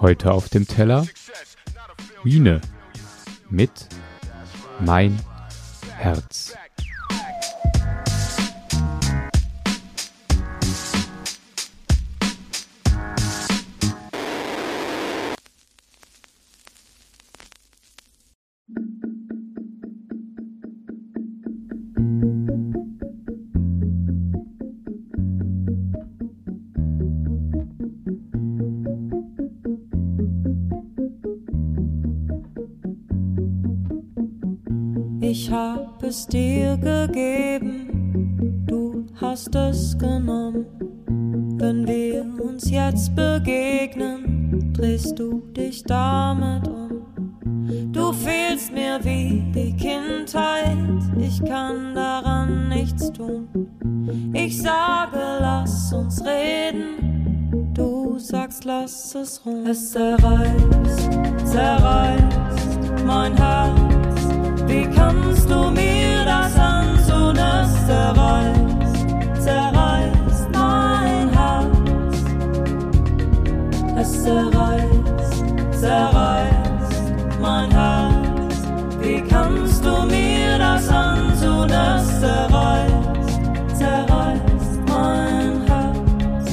Heute auf dem Teller Mine mit Mein Herz. Ich hab es dir gegeben, du hast es genommen. Wenn wir uns jetzt begegnen, drehst du dich damit um. Du fehlst mir wie die Kindheit, ich kann daran nichts tun. Ich sage, lass uns reden, du sagst, lass es ruhen. Es zerreißt, zerreißt mein Herz. Wie kannst du mir das antun? Es zerreißt, zerreißt mein Herz. Es zerreißt, zerreißt mein Herz. Wie kannst du mir das antun? Es zerreißt, zerreißt mein Herz.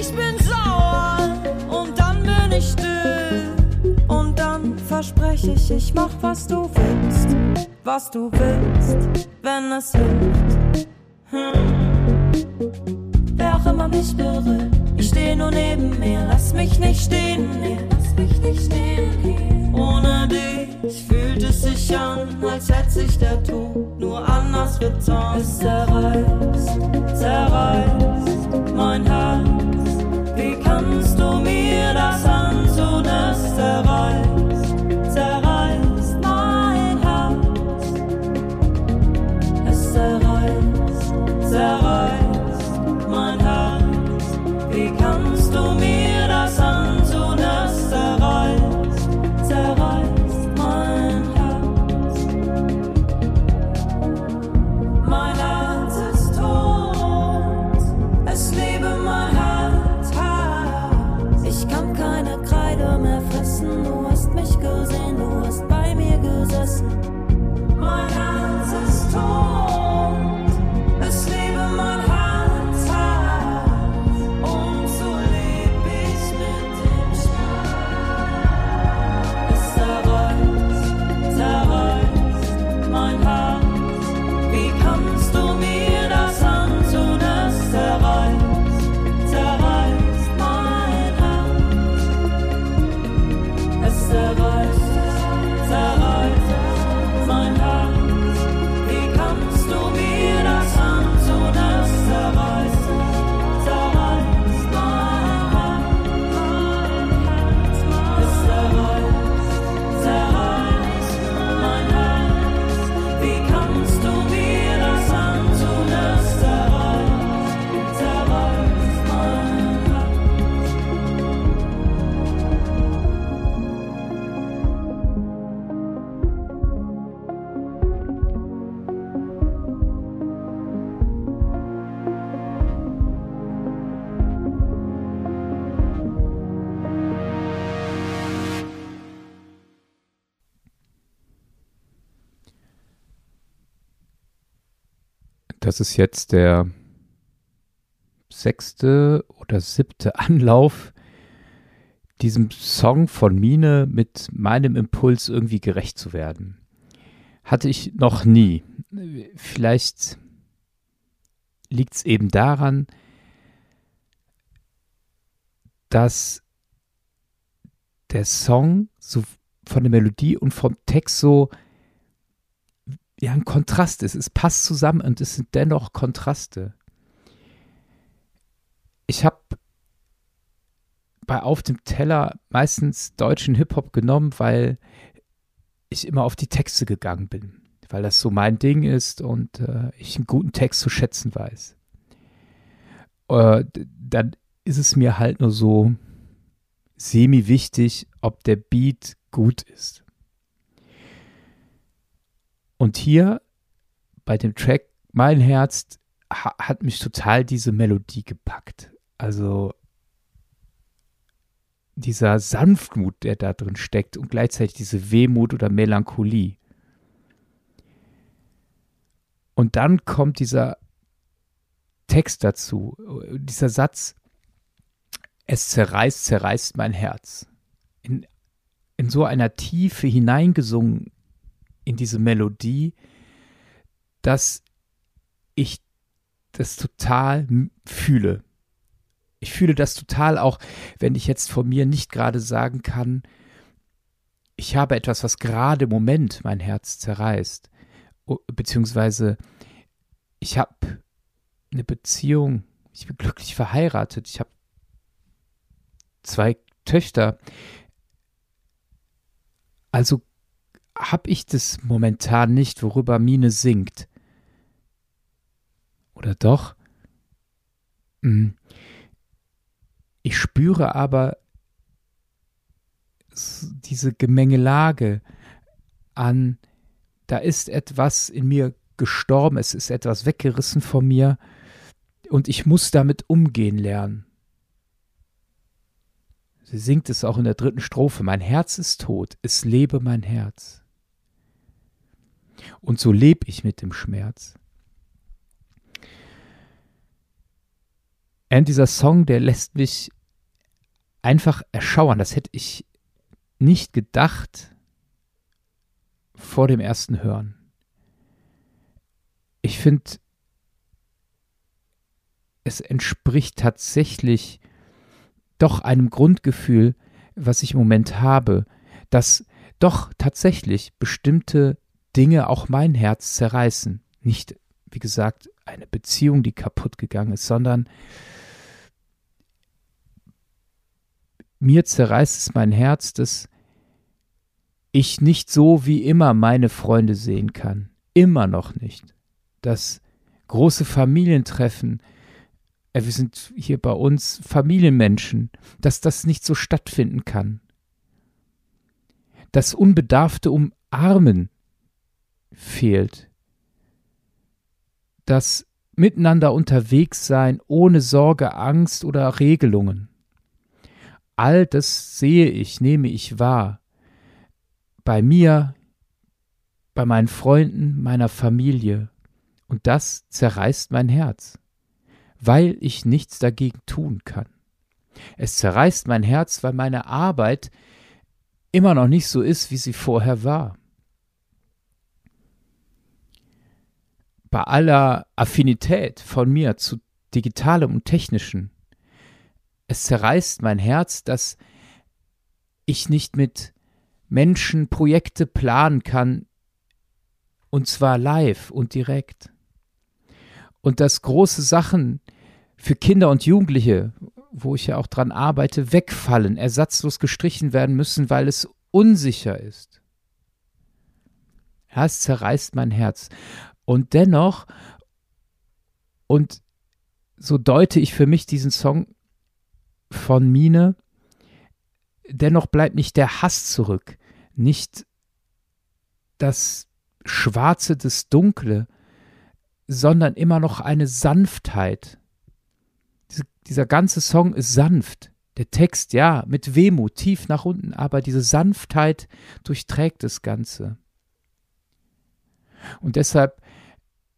Ich bin verspreche ich, mach, was du willst. Was du willst, wenn es hilft. Hm. Wer auch immer mich berührt, ich steh nur neben mir. Lass mich nicht stehen hier. Lass mich nicht stehen hier. Ohne dich fühlt es sich an, als hätte sich der Tod nur anders getan. Es zerreißt, zerreißt Das ist jetzt der sechste oder siebte Anlauf, diesem Song von Mine mit meinem Impuls irgendwie gerecht zu werden. Hatte ich noch nie. Vielleicht liegt es eben daran, dass der Song so von der Melodie und vom Text so ja ein Kontrast ist. Es passt zusammen und es sind dennoch Kontraste. Ich habe bei Auf dem Teller meistens deutschen Hip-Hop genommen, weil ich immer auf die Texte gegangen bin, weil das so mein Ding ist und äh, ich einen guten Text zu schätzen weiß. Äh, dann ist es mir halt nur so semi wichtig, ob der Beat gut ist. Und hier bei dem Track Mein Herz ha hat mich total diese Melodie gepackt. Also dieser Sanftmut, der da drin steckt und gleichzeitig diese Wehmut oder Melancholie. Und dann kommt dieser Text dazu, dieser Satz, es zerreißt, zerreißt mein Herz. In, in so einer Tiefe hineingesungen in diese Melodie, dass ich das total fühle. Ich fühle das total auch, wenn ich jetzt von mir nicht gerade sagen kann, ich habe etwas, was gerade im Moment mein Herz zerreißt. Beziehungsweise ich habe eine Beziehung, ich bin glücklich verheiratet, ich habe zwei Töchter. Also habe ich das momentan nicht, worüber Mine singt. Oder doch? Hm. Ich spüre aber diese Gemengelage an, da ist etwas in mir gestorben, es ist etwas weggerissen von mir und ich muss damit umgehen lernen. Sie singt es auch in der dritten Strophe. Mein Herz ist tot, es lebe mein Herz. Und so lebe ich mit dem Schmerz. Und dieser Song, der lässt mich einfach erschauern. Das hätte ich nicht gedacht vor dem ersten Hören. Ich finde, es entspricht tatsächlich doch einem Grundgefühl, was ich im Moment habe, dass doch tatsächlich bestimmte Dinge auch mein Herz zerreißen. Nicht, wie gesagt, eine Beziehung, die kaputt gegangen ist, sondern mir zerreißt es mein Herz, dass ich nicht so wie immer meine Freunde sehen kann. Immer noch nicht. Das große Familientreffen, äh, wir sind hier bei uns Familienmenschen, dass das nicht so stattfinden kann. Das unbedarfte Umarmen fehlt. Das Miteinander unterwegs sein ohne Sorge, Angst oder Regelungen. All das sehe ich, nehme ich wahr. Bei mir, bei meinen Freunden, meiner Familie. Und das zerreißt mein Herz, weil ich nichts dagegen tun kann. Es zerreißt mein Herz, weil meine Arbeit immer noch nicht so ist, wie sie vorher war. Bei aller Affinität von mir zu digitalem und technischen es zerreißt mein Herz, dass ich nicht mit Menschen Projekte planen kann, und zwar live und direkt. Und dass große Sachen für Kinder und Jugendliche, wo ich ja auch dran arbeite, wegfallen, ersatzlos gestrichen werden müssen, weil es unsicher ist. Ja, es zerreißt mein Herz. Und dennoch, und so deute ich für mich diesen Song von Mine. Dennoch bleibt nicht der Hass zurück, nicht das Schwarze, das Dunkle, sondern immer noch eine Sanftheit. Diese, dieser ganze Song ist sanft. Der Text, ja, mit Wehmut, tief nach unten, aber diese Sanftheit durchträgt das Ganze. Und deshalb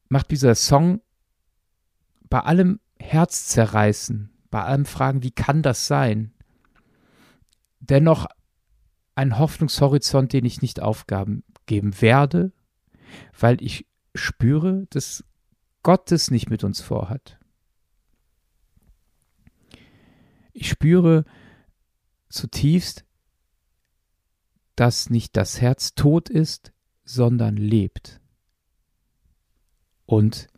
macht dieser Song bei allem Herzzerreißen, bei allem fragen, wie kann das sein? Dennoch ein Hoffnungshorizont, den ich nicht aufgeben werde, weil ich spüre, dass Gott es nicht mit uns vorhat. Ich spüre zutiefst, dass nicht das Herz tot ist, sondern lebt. Und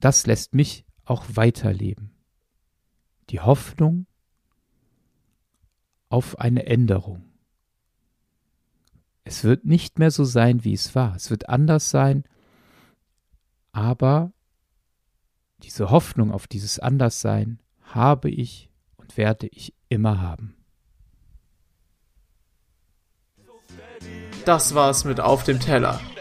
das lässt mich auch weiterleben die Hoffnung auf eine Änderung. Es wird nicht mehr so sein, wie es war. Es wird anders sein, aber diese Hoffnung auf dieses Anderssein habe ich und werde ich immer haben. Das war's mit Auf dem Teller